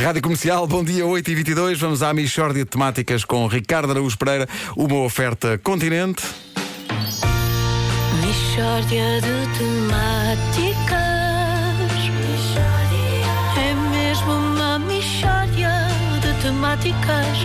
Rádio Comercial, bom dia 8 e 22 Vamos à Michórdia de Temáticas com Ricardo Araújo Pereira. Uma oferta Continente. Michórdia de temáticas. É mesmo uma michórdia de temáticas.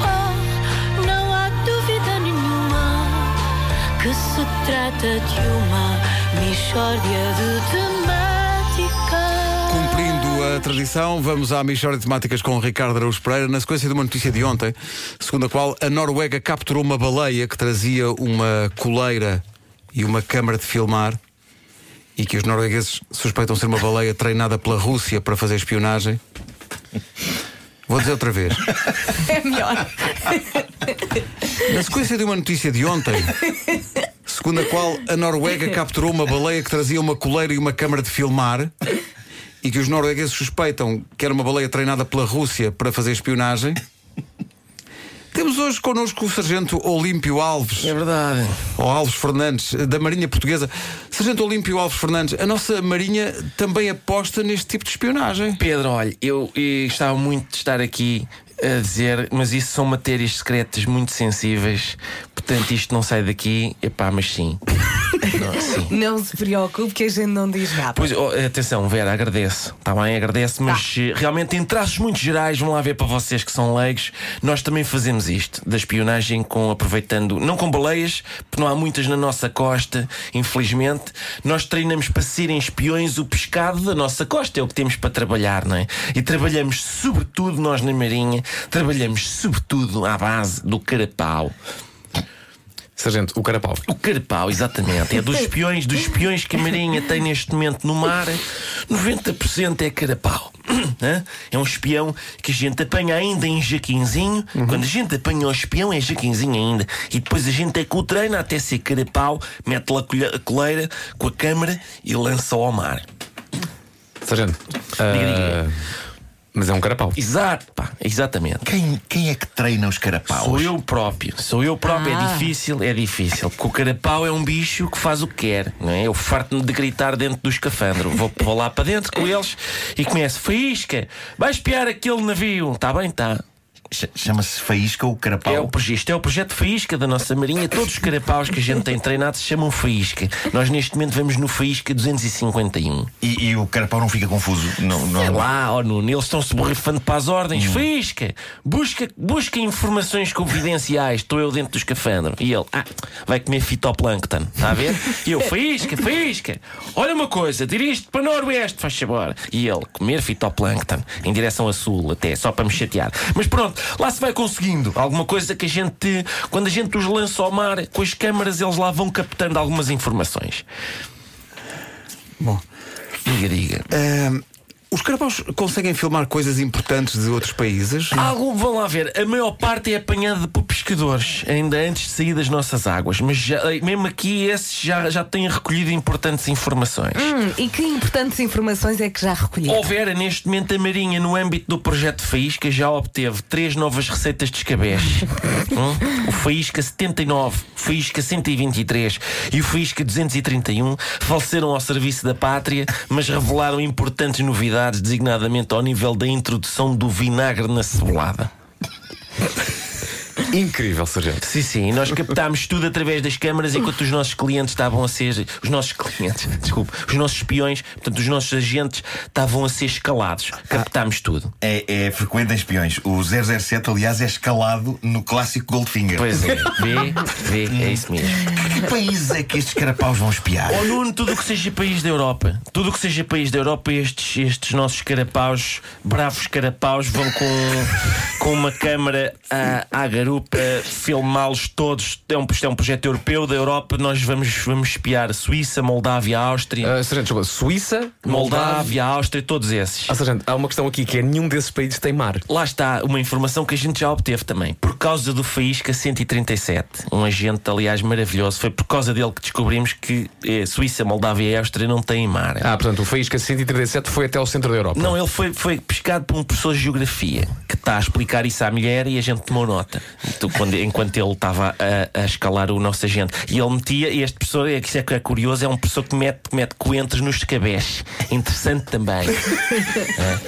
Oh, não há dúvida nenhuma que se trata de uma michórdia de temáticas. Cumprindo a tradição, vamos à Michórdia de Temáticas com Ricardo Araújo Pereira. Na sequência de uma notícia de ontem, segundo a qual a Noruega capturou uma baleia que trazia uma coleira e uma câmara de filmar e que os noruegueses suspeitam ser uma baleia treinada pela Rússia para fazer espionagem. Vou dizer outra vez. É melhor. Na sequência de uma notícia de ontem, segundo a qual a Noruega capturou uma baleia que trazia uma coleira e uma câmara de filmar e que os noruegueses suspeitam que era uma baleia treinada pela Rússia para fazer espionagem. Temos hoje connosco o Sargento Olímpio Alves. É verdade. Ou Alves Fernandes, da Marinha Portuguesa. Sargento Olímpio Alves Fernandes, a nossa Marinha também aposta neste tipo de espionagem. Pedro, olha, eu, eu gostava muito de estar aqui a dizer, mas isso são matérias secretas muito sensíveis, portanto isto não sai daqui, epá, mas sim. não, se preocupe que a gente não diz nada. Pois, oh, atenção, Vera, agradeço. Está bem, agradeço, mas eh, realmente em traços muito gerais, vão lá ver para vocês que são leigos, nós também fazemos isto, da espionagem com aproveitando, não com baleias, porque não há muitas na nossa costa, infelizmente. Nós treinamos para serem espiões o pescado da nossa costa, é o que temos para trabalhar, não é? E trabalhamos sobretudo nós na Marinha, trabalhamos sobretudo à base do carapau. Sargento, o carapau. O carapau, exatamente. É dos espiões, dos espiões que a Marinha tem neste momento no mar, 90% é carapau. Hã? É um espião que a gente apanha ainda em jaquinzinho. Quando a gente apanha o espião, é jaquinzinho ainda. E depois a gente é que o treina até ser carapau, mete lá a coleira com a câmara e lança ao mar. Sargento. Diga, diga. ah, mas é um carapau. Exato, pá, exatamente. Quem, quem é que treina os carapaus? Sou eu próprio, sou eu próprio. Ah. É difícil, é difícil. Porque o carapau é um bicho que faz o que quer, não é? Eu farto-me de gritar dentro do escafandro. Vou, vou lá para dentro com eles e começo: Faísca, vai espiar aquele navio. Está bem, está. Ch- Chama-se faísca ou carapau? É o, isto é o projeto Faísca da nossa Marinha. Todos os carapaus que a gente tem treinado se chamam Faísca. Nós neste momento vamos no Faísca 251. E, e o carapau não fica confuso? Não, não... É lá, ó Nuno, eles estão-se borrifando para as ordens. Faísca, busca, busca informações confidenciais. Estou eu dentro do escafandro. E ele, ah, vai comer fitoplâncton. Está a ver? E eu, faísca, faísca. Olha uma coisa, dirige-te para noroeste, faz favor. E ele, comer fitoplâncton em direção a sul, até, só para me chatear. Mas pronto, lá se vai conseguindo. Alguma coisa que a gente, quando a gente os lança ao mar, com as câmaras, eles lá vão captando algumas informações. Bom. Diga, diga. Ahm, os carapaus conseguem filmar coisas importantes de outros países? Algo, vão lá ver, a maior parte é apanhada por pescadores, ainda antes de sair das nossas águas, mas já- eh, mesmo aqui esses já, já têm recolhido importantes informações. Hum, e que importantes informações é que já recolhi? Houvera neste momento a Marinha, no âmbito do projeto Faísca, já obteve três novas receitas de escabeche: Hum? o Faísca 79, o Faísca 123 e o Faísca 231 faleceram ao serviço da pátria, mas revelaram importantes novidades, designadamente ao nível da introdução do vinagre na cebolada. Incrível, Sargento. Sim, sim, e nós captámos tudo através das câmaras enquanto os nossos clientes estavam a ser. Os nossos clientes, desculpe, os nossos espiões, portanto, os nossos agentes estavam a ser escalados. Captámos tudo. É, é frequente em espiões. O 007, aliás, é escalado no clássico Goldfinger. Pois é, vê, vê, é isso mesmo. Que países é que estes carapaus vão espiar? Ó Nuno, tudo o que seja país da Europa, tudo o que seja país da Europa, estes, estes nossos carapaus, bravos carapaus, vão com, com uma câmara à, à garupa filmá-los todos. É um, isto é um projeto europeu da Europa. Nós vamos, vamos espiar Suíça, Moldávia, Áustria. Ah, Sargento, desculpa, Suíça, Moldávia, Áustria, todos esses. Ah, Sargento, há uma questão aqui que é nenhum desses países tem mar. Lá está uma informação que a gente já obteve também. Por causa do Faísca 137, um agente, aliás, maravilhoso. Foi por causa dele que descobrimos que eh, Suíça, Moldávia e Áustria não têm mar. Ah, portanto, o Faísca 137 foi até ao centro da Europa. Não, ele foi, foi pescado por um professor de geografia que está a explicar isso à mulher e a gente tomou nota. Então, quando, enquanto ele estava a, a escalar o nosso agente. E ele metia, e este professor, é que é é curioso, é um professor que mete, que mete coentros nos escabeches. Interessante também. É.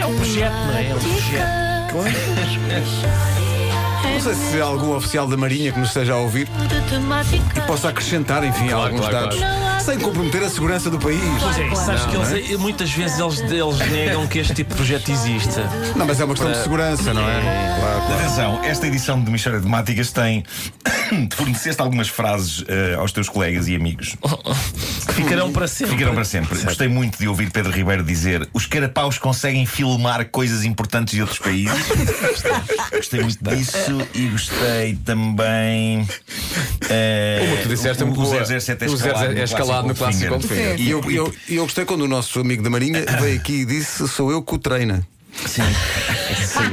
É um projeto, não é? É um temáticas. Não sei se há algum oficial da Marinha que nos esteja a ouvir possa acrescentar, enfim, Claro, alguns claro, dados claro. sem comprometer a segurança do país. Pois é, isso, sabes que eles, muitas vezes eles, eles negam que este tipo de projeto exista. Não, mas é uma questão de segurança, não é? Claro, claro. Atenção, esta edição de Mistória de Temáticas tem. Forneceste algumas frases eh, aos teus colegas e amigos. Ficarão para sempre. Ficaram para sempre. Gostei muito de ouvir Pedro Ribeiro dizer: os carapaus conseguem filmar coisas importantes de outros países. gostei muito disso e gostei também. eh, que tu disseste é o, muito o boa. 007 é O 007 escalado, é escalado no clássico. E eu, eu, eu gostei quando o nosso amigo da Marinha veio aqui e disse: sou eu que o treina. Sim.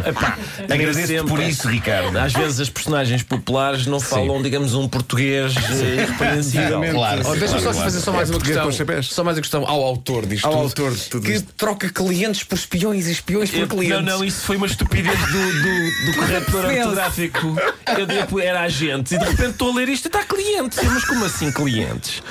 Epá, Agradeço-te por isso, Ricardo. Às vezes as personagens populares não falam, digamos, um português eh, irrepreensível. Claro. Oh, Deixa-me só claro, fazer só mais uma questão. Só mais uma questão ao autor disto. Ao tudo, autor de tudo que isto. troca clientes por espiões e espiões por Eu- clientes. não, não, isso foi uma estupidez do, do, do corretor ortográfico. Eu digo, era agente e de repente estou a ler isto e está cliente. Mas como assim clientes?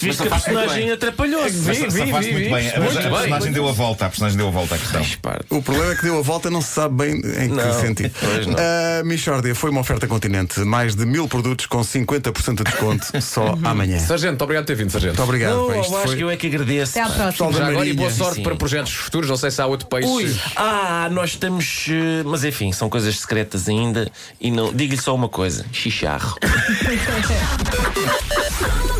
Viste que a muito personagem atrapalhou-se. Vi, vi, vi, muito bem. A, Muito a bem. personagem deu a volta. A personagem deu a volta à questão. O problema é que deu a volta não se sabe bem em que Não, sentido. pois não. A Michórdia foi uma oferta continente. Mais de mil produtos com 50% de desconto só amanhã. Muito Sargento, obrigado por ter vindo, Sargento. obrigado. Não, eu acho foi- que eu é que agradeço. Até à próxima. Já agora e boa sorte Sim. para projetos futuros. Não sei se há outro peixe. Ui, ah, nós estamos. eh, Mas enfim, são coisas secretas ainda. E não. Digo-lhe só uma coisa: chicharro.